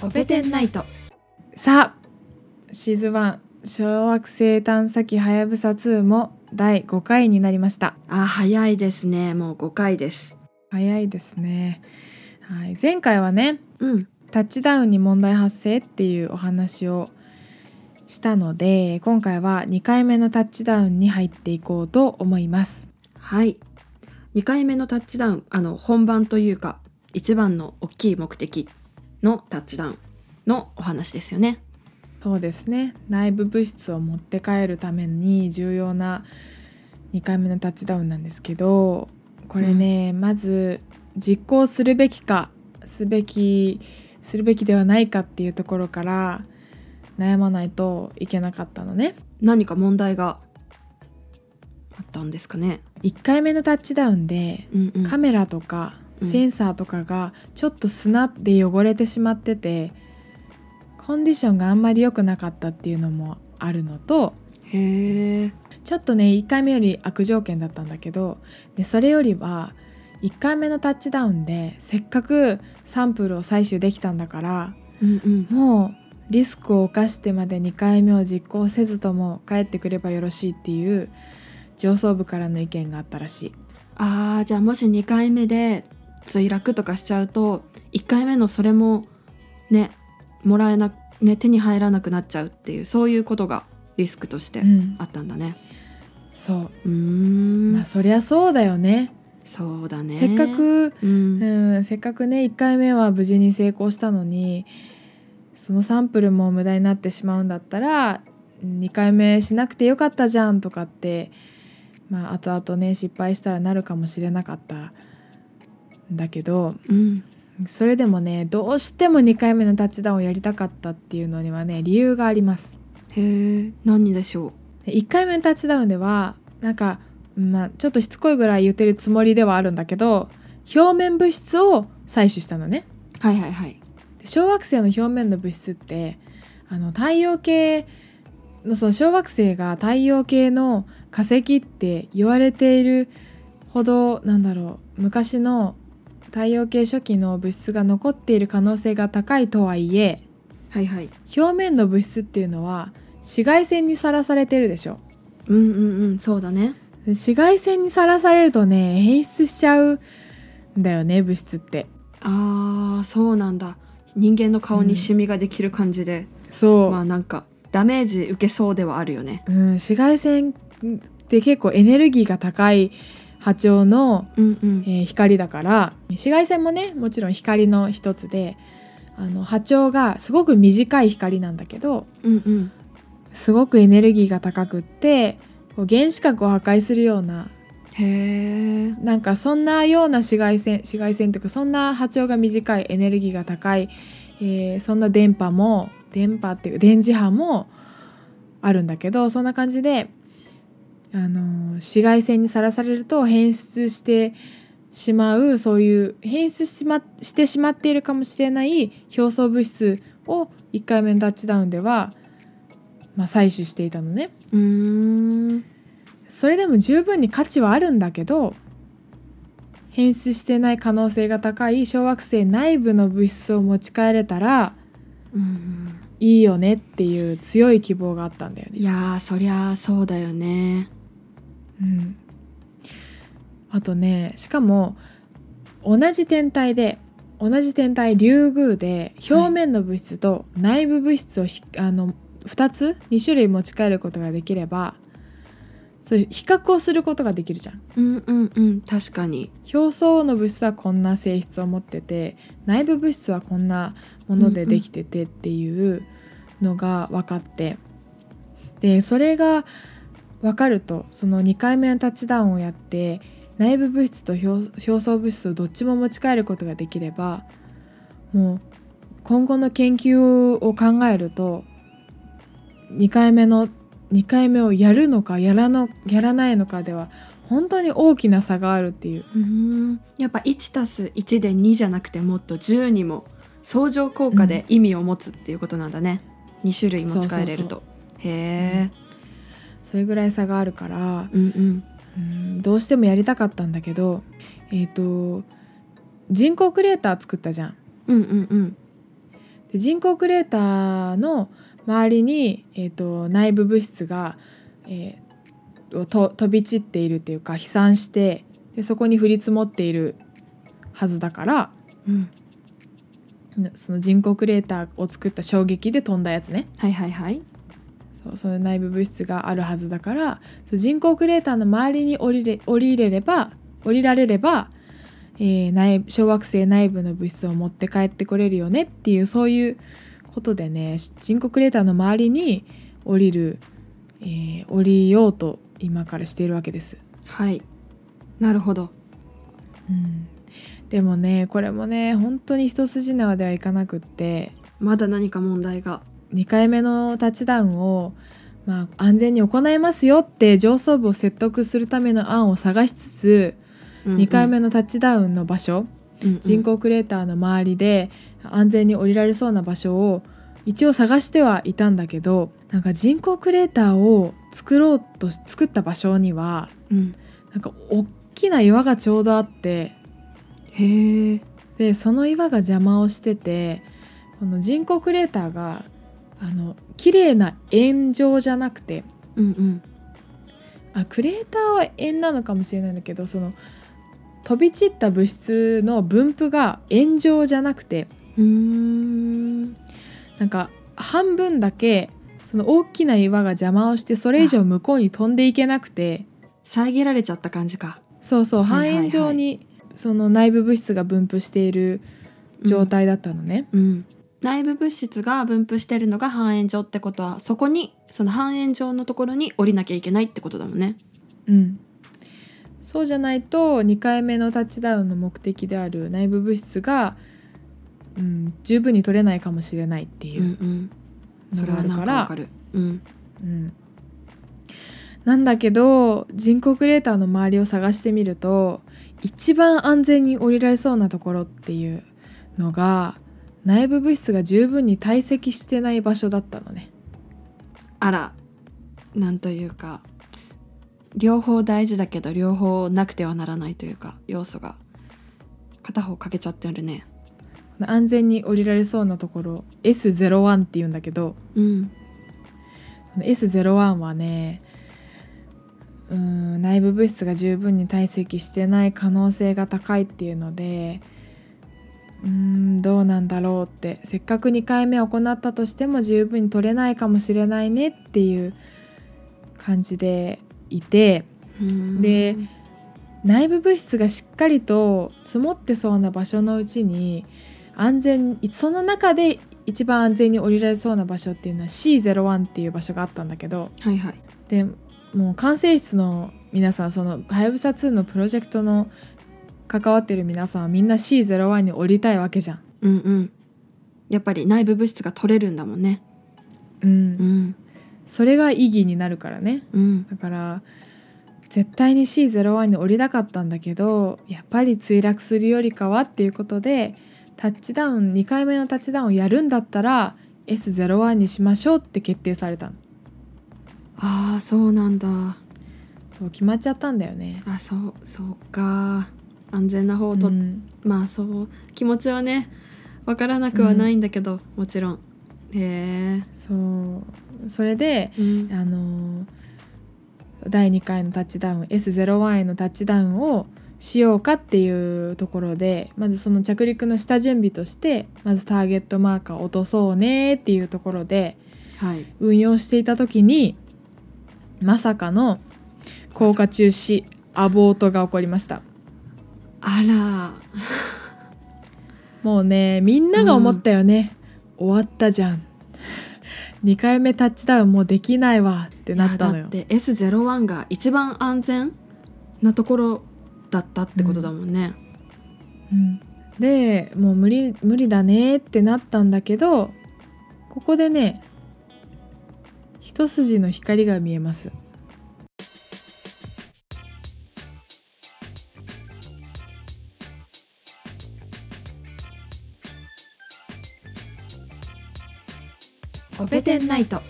コペテンナイト。さあシーズン1小惑星探査機はやぶさ2も第5回になりました。あ早いですね。もう5回です。早いですね、はい、前回はねうん。タッチダウンに問題発生っていうお話をしたので今回は2回目のタッチダウンに入っていこうと思います。はい。2回目のタッチダウンあの本番というか一番の大きい目的のタッチダウンのお話ですよね。そうですね。内部物質を持って帰るために重要な2回目のタッチダウンなんですけどこれね、まず実行するべきかすべきするべきではないかっていうところから悩まないといけなかったのね。何か問題があったんですかね。1回目のタッチダウンでうんうん。カメラとかうんセンサーとかがちょっと砂で汚れてしまっててコンディションがあんまり良くなかったっていうのもあるのとへえちょっとね1回目より悪条件だったんだけどでそれよりは1回目のタッチダウンでせっかくサンプルを採取できたんだからうんうん。もうリスクを冒してまで2回目を実行せずとも帰ってくればよろしいっていう上層部からの意見があったらしい。あーじゃあもし2回目で墜落とかしちゃうと1回目のそれもねもらえなね手に入らなくなっちゃうっていうそういうことがリスクとしてうん。あったんだね。そう。うーん、まあそりゃそうだよね。そうだね。せっかく、うん。うん、せっかくね1回目は無事に成功したのにそのサンプルも無駄になってしまうんだったら2回目しなくてよかったじゃんとかってまあ後々ね失敗したらなるかもしれなかった。んだけどうん。それでもねどうしても2回目のタッチダウンをやりたかったっていうのにはね理由があります。へえ何でしょで1回目のタッチダウンではなんか、まあ、ちょっとしつこいぐらい言ってるつもりではあるんだけど表面物質を採取したのね。うはいはいはい。で小惑星の表面の物質ってあの太陽系のその小惑星が太陽系の化石って言われているほどなんだろう昔の太陽系初期の物質が残っている可能性が高いとはいえはいはい。表面の物質っていうのは紫外線にさらされてるでしょ。うんうんうんそうだね。紫外線にさらされるとね変質しちゃうんだよね物質って。あーそうなんだ。人間の顔にシミができる感じで、そう、まあなんかダメージ受けそうではあるよね。うん、紫外線って結構エネルギーが高い波長の、うんうん。えー光だから紫外線もねもちろん光の一つであの波長がすごく短い光なんだけどうんうん。すごくエネルギーが高くってこう原子核を破壊するようなへえなんかそんなような紫外線紫外線というかそんな波長が短いエネルギーが高い、えーそんな電波も電波っていうか電磁波もあるんだけどそんな感じで、あのー紫外線にさらされると変質してしまうそういう変質し,、ま、してしまっているかもしれない表層物質を1回目のタッチダウンでは、まあ、採取していたのね。うーんそれでも十分に価値はあるんだけど変質してない可能性が高い小惑星内部の物質を持ち帰れたらうんいいよねっていう強い希望があったんだよね。いやーそりゃそうだよねうん、あとねしかも同じ天体で同じ天体リュウグウで表面の物質と内部物質をひ、あの2つ2種類持ち帰ることができればそういう比較をすることができるじゃん。うんうんうん。確かに。表層の物質はこんな性質を持ってて内部物質はこんなものでできててっていうのが分かって、でそれが分かるとその2回目のタッチダウンをやって内部物質と表表層物質をどっちも持ち帰ることができればもう今後の研究を考えると2回目の2回目をやるのかやらのやらないのかでは本当に大きな差があるっていう。うやっぱ1たす1で2じゃなくてもっと10にも相乗効果で意味を持つっていうことなんだね、2種類持ち帰れると。へえそれぐらい差があるから、うんうん。うん、どうしてもやりたかったんだけどえっ、と人工クリエイター作ったじゃん。うんうんうん。で人工クレーターの周りに、えー、と内部物質が、えー、と飛び散っているっていうか飛散してでそこに降り積もっているはずだからうん。その人工クレーターを作った衝撃で飛んだやつね。はいはいはいそうその内部物質があるはずだから人工クレーターの周りに降りれ降りれれば降りられれば、えー内小惑星内部の物質を持って帰ってこれるよねっていうそういうことでね人工クレーターの周りに降りる、えー降りようと今からしているわけです。はい。なるほど。うん、でもねこれもね本当に一筋縄ではいかなくって。まだ何か問題が2回目のタッチダウンを、まあ、安全に行えますよって上層部を説得するための案を探しつつ、2回目のタッチダウンの場所、人工クレーターの周りで安全に降りられそうな場所を一応探してはいたんだけどなんか人工クレーターを作ろうと作った場所にはうん。なんか大きな岩がちょうどあってへえでその岩が邪魔をしててこの人工クレーターがあの綺麗な円状じゃなくてうんうん。あクレーターは円なのかもしれないんだけどその飛び散った物質の分布が円状じゃなくてうーん。なんか半分だけその大きな岩が邪魔をしてそれ以上向こうに飛んでいけなくて遮られちゃった感じか。そうそう半円状にその内部物質が分布している状態だったのね。うん内部物質が分布してるのが半円状ってことはそこにその半円状のところに降りなきゃいけないってことだもんね。うん、そうじゃないと2回目のタッチダウンの目的である内部物質が、うん、十分に取れないかもしれないっていう。んううんそれはなん。のがあるか、からわかる。うん。うん、なんだけど人工クレーターの周りを探してみると一番安全に降りられそうなところっていうのが内部物質が十分に堆積してない場所だったのね。あらなんというか両方大事だけど両方なくてはならないというか要素が片方欠けちゃってるね安全に降りられそうなところ S01 っていうんだけどうんその S01 はねうーん内部物質が十分に堆積してない可能性が高いっていうのでうーんどうなんだろうって。せっかく2回目行ったとしても十分に取れないかもしれないねっていう感じでいて。うん。で内部物質がしっかりと積もってそうな場所のうちに安全その中で一番安全に降りられそうな場所っていうのは C01 っていう場所があったんだけど。はいはい。でもう管制室の皆さんそのはやぶさ2のプロジェクトの関わってる皆さんはみんな C01 に降りたいわけじゃん。うんうん。やっぱり内部物質が取れるんだもんね。うん。うん。それが意義になるからね。うん。だから絶対に C01 に降りたかったんだけどやっぱり墜落するよりかはっていうことでタッチダウン2回目のタッチダウンをやるんだったら S01 にしましょうって決定されたの。ああそうなんだ。そう決まっちゃったんだよね。あそうそうか安全な方をと、うん。まあそう気持ちはねわからなくはないんだけど、もちろん。へえそう。それでうん。あの第2回のタッチダウン S01 へのタッチダウンをしようかっていうところでまずその着陸の下準備としてまずターゲットマーカーを落とそうねっていうところではい。運用していた時にまさかの降下中止アボートが起こりましたあら。もうねみんなが思ったよね、終わったじゃん。2回目タッチダウンもうできないわってなったのよ。だって S01 が一番安全なところだったってことだもんね、うん。でもう無理無理だねってなったんだけどここでね一筋の光が見えますペテンナイト。